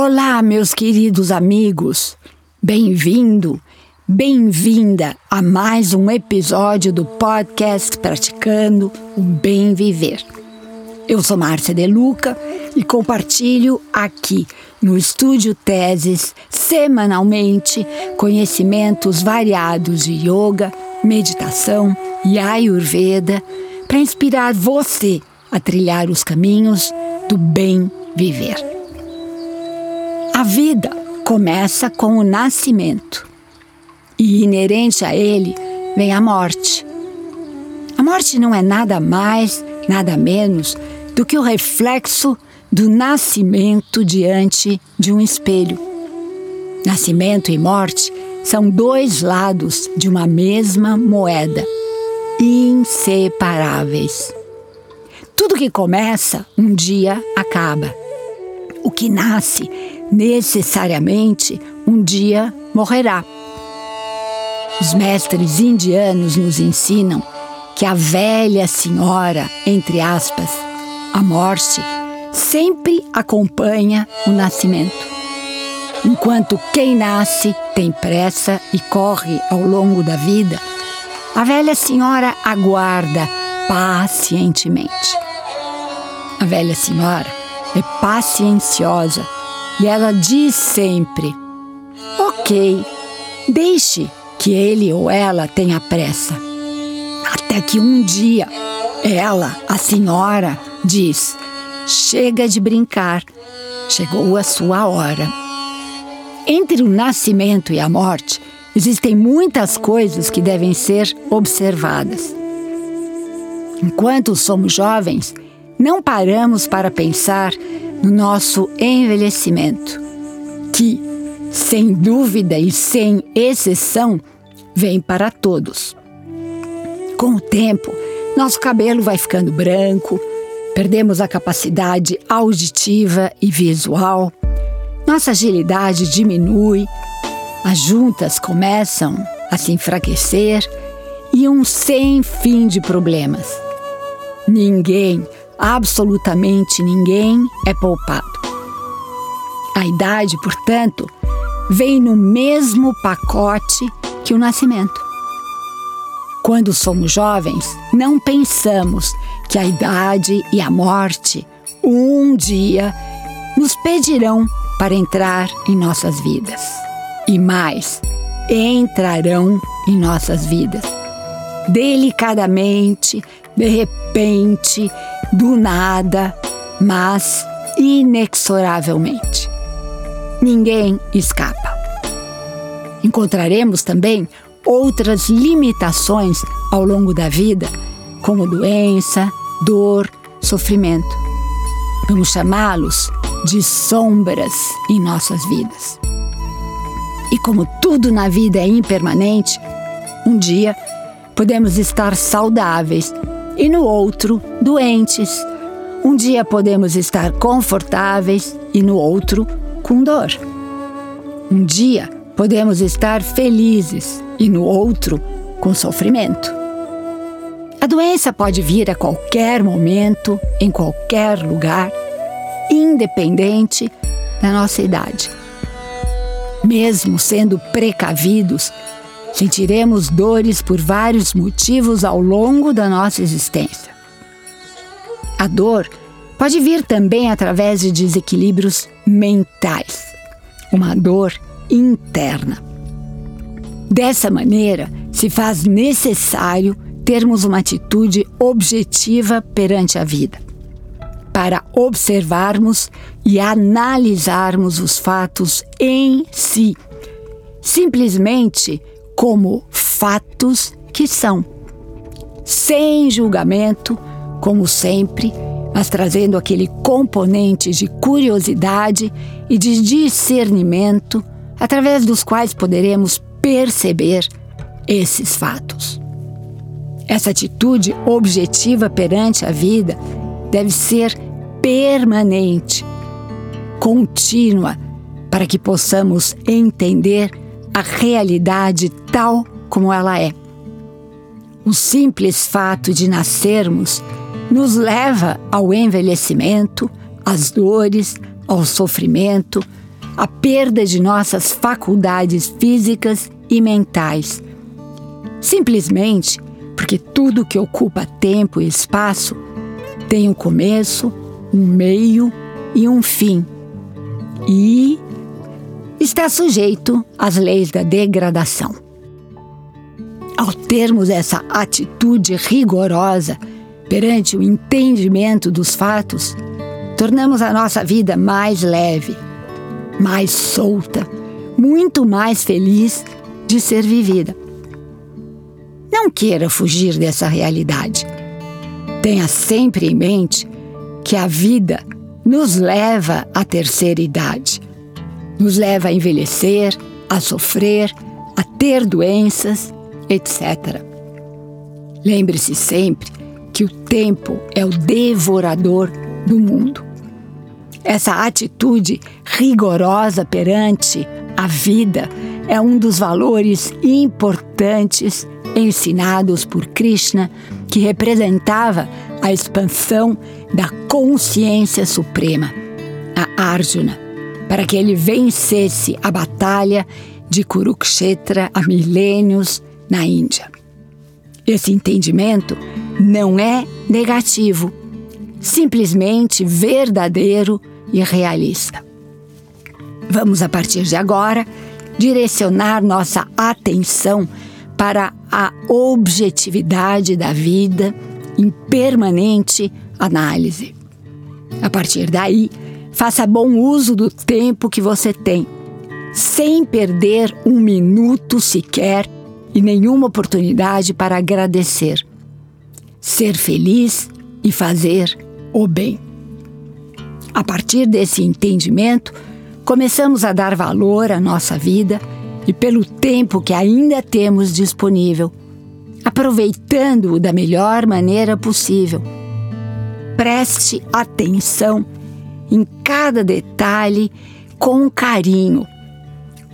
Olá, meus queridos amigos. Bem-vindo, bem-vinda a mais um episódio do podcast Praticando o Bem Viver. Eu sou Márcia De Luca e compartilho aqui no Estúdio Teses semanalmente conhecimentos variados de yoga, meditação e ayurveda para inspirar você a trilhar os caminhos do bem viver. A vida começa com o nascimento e inerente a ele vem a morte. A morte não é nada mais, nada menos do que o reflexo do nascimento diante de um espelho. Nascimento e morte são dois lados de uma mesma moeda, inseparáveis. Tudo que começa, um dia acaba. O que nasce, necessariamente, um dia morrerá. Os mestres indianos nos ensinam que a velha senhora, entre aspas, a morte, sempre acompanha o nascimento. Enquanto quem nasce tem pressa e corre ao longo da vida, a velha senhora aguarda pacientemente. A velha senhora é pacienciosa e ela diz sempre: Ok, deixe que ele ou ela tenha pressa. Até que um dia ela, a senhora, diz: Chega de brincar, chegou a sua hora. Entre o nascimento e a morte, existem muitas coisas que devem ser observadas. Enquanto somos jovens, não paramos para pensar no nosso envelhecimento, que, sem dúvida e sem exceção, vem para todos. Com o tempo, nosso cabelo vai ficando branco, perdemos a capacidade auditiva e visual, nossa agilidade diminui, as juntas começam a se enfraquecer e um sem fim de problemas. Ninguém absolutamente ninguém é poupado. A idade, portanto, vem no mesmo pacote que o nascimento. Quando somos jovens, não pensamos que a idade e a morte um dia nos pedirão para entrar em nossas vidas. E mais, entrarão em nossas vidas. Delicadamente, de repente, do nada, mas inexoravelmente. Ninguém escapa. Encontraremos também outras limitações ao longo da vida, como doença, dor, sofrimento. Vamos chamá-los de sombras em nossas vidas. E como tudo na vida é impermanente, um dia podemos estar saudáveis e no outro, doentes. Um dia podemos estar confortáveis e no outro, com dor. Um dia podemos estar felizes e no outro, com sofrimento. A doença pode vir a qualquer momento, em qualquer lugar, independente da nossa idade. Mesmo sendo precavidos, Sentiremos dores por vários motivos ao longo da nossa existência. A dor pode vir também através de desequilíbrios mentais, uma dor interna. Dessa maneira, se faz necessário termos uma atitude objetiva perante a vida, para observarmos e analisarmos os fatos em si, simplesmente como fatos que são, sem julgamento, como sempre, mas trazendo aquele componente de curiosidade e de discernimento através dos quais poderemos perceber esses fatos. Essa atitude objetiva perante a vida deve ser permanente, contínua, para que possamos entender a realidade tal como ela é. O simples fato de nascermos nos leva ao envelhecimento, às dores, ao sofrimento, a perda de nossas faculdades físicas e mentais. Simplesmente porque tudo que ocupa tempo e espaço tem um começo, um meio e um fim. E está sujeito às leis da degradação. Ao termos essa atitude rigorosa perante o entendimento dos fatos, tornamos a nossa vida mais leve, mais solta, muito mais feliz de ser vivida. Não queira fugir dessa realidade. Tenha sempre em mente que a vida nos leva à terceira idade, nos leva a envelhecer, a sofrer, a ter doenças, etc. Lembre-se sempre que o tempo é o devorador do mundo. Essa atitude rigorosa perante a vida é um dos valores importantes ensinados por Krishna, que representava a expansão da consciência suprema, a Arjuna, para que ele vencesse a batalha de Kurukshetra há milênios na Índia. Esse entendimento não é negativo, simplesmente verdadeiro e realista. Vamos, a partir de agora, direcionar nossa atenção para a objetividade da vida em permanente análise. A partir daí, faça bom uso do tempo que você tem, sem perder um minuto sequer e nenhuma oportunidade para agradecer, ser feliz e fazer o bem. A partir desse entendimento, começamos a dar valor à nossa vida e pelo tempo que ainda temos disponível, aproveitando-o da melhor maneira possível. Preste atenção em cada detalhe com carinho.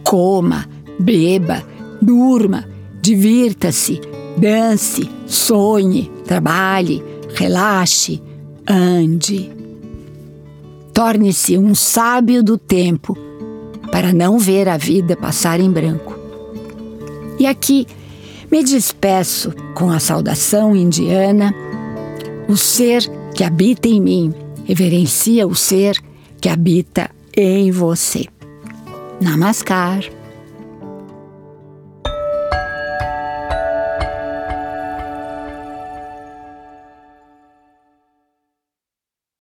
Coma, beba, durma, divirta-se, dance, sonhe, trabalhe, relaxe, ande. Torne-se um sábio do tempo para não ver a vida passar em branco. E aqui me despeço com a saudação indiana: o ser que habita em mim reverencia o ser que habita em você. Namaskar.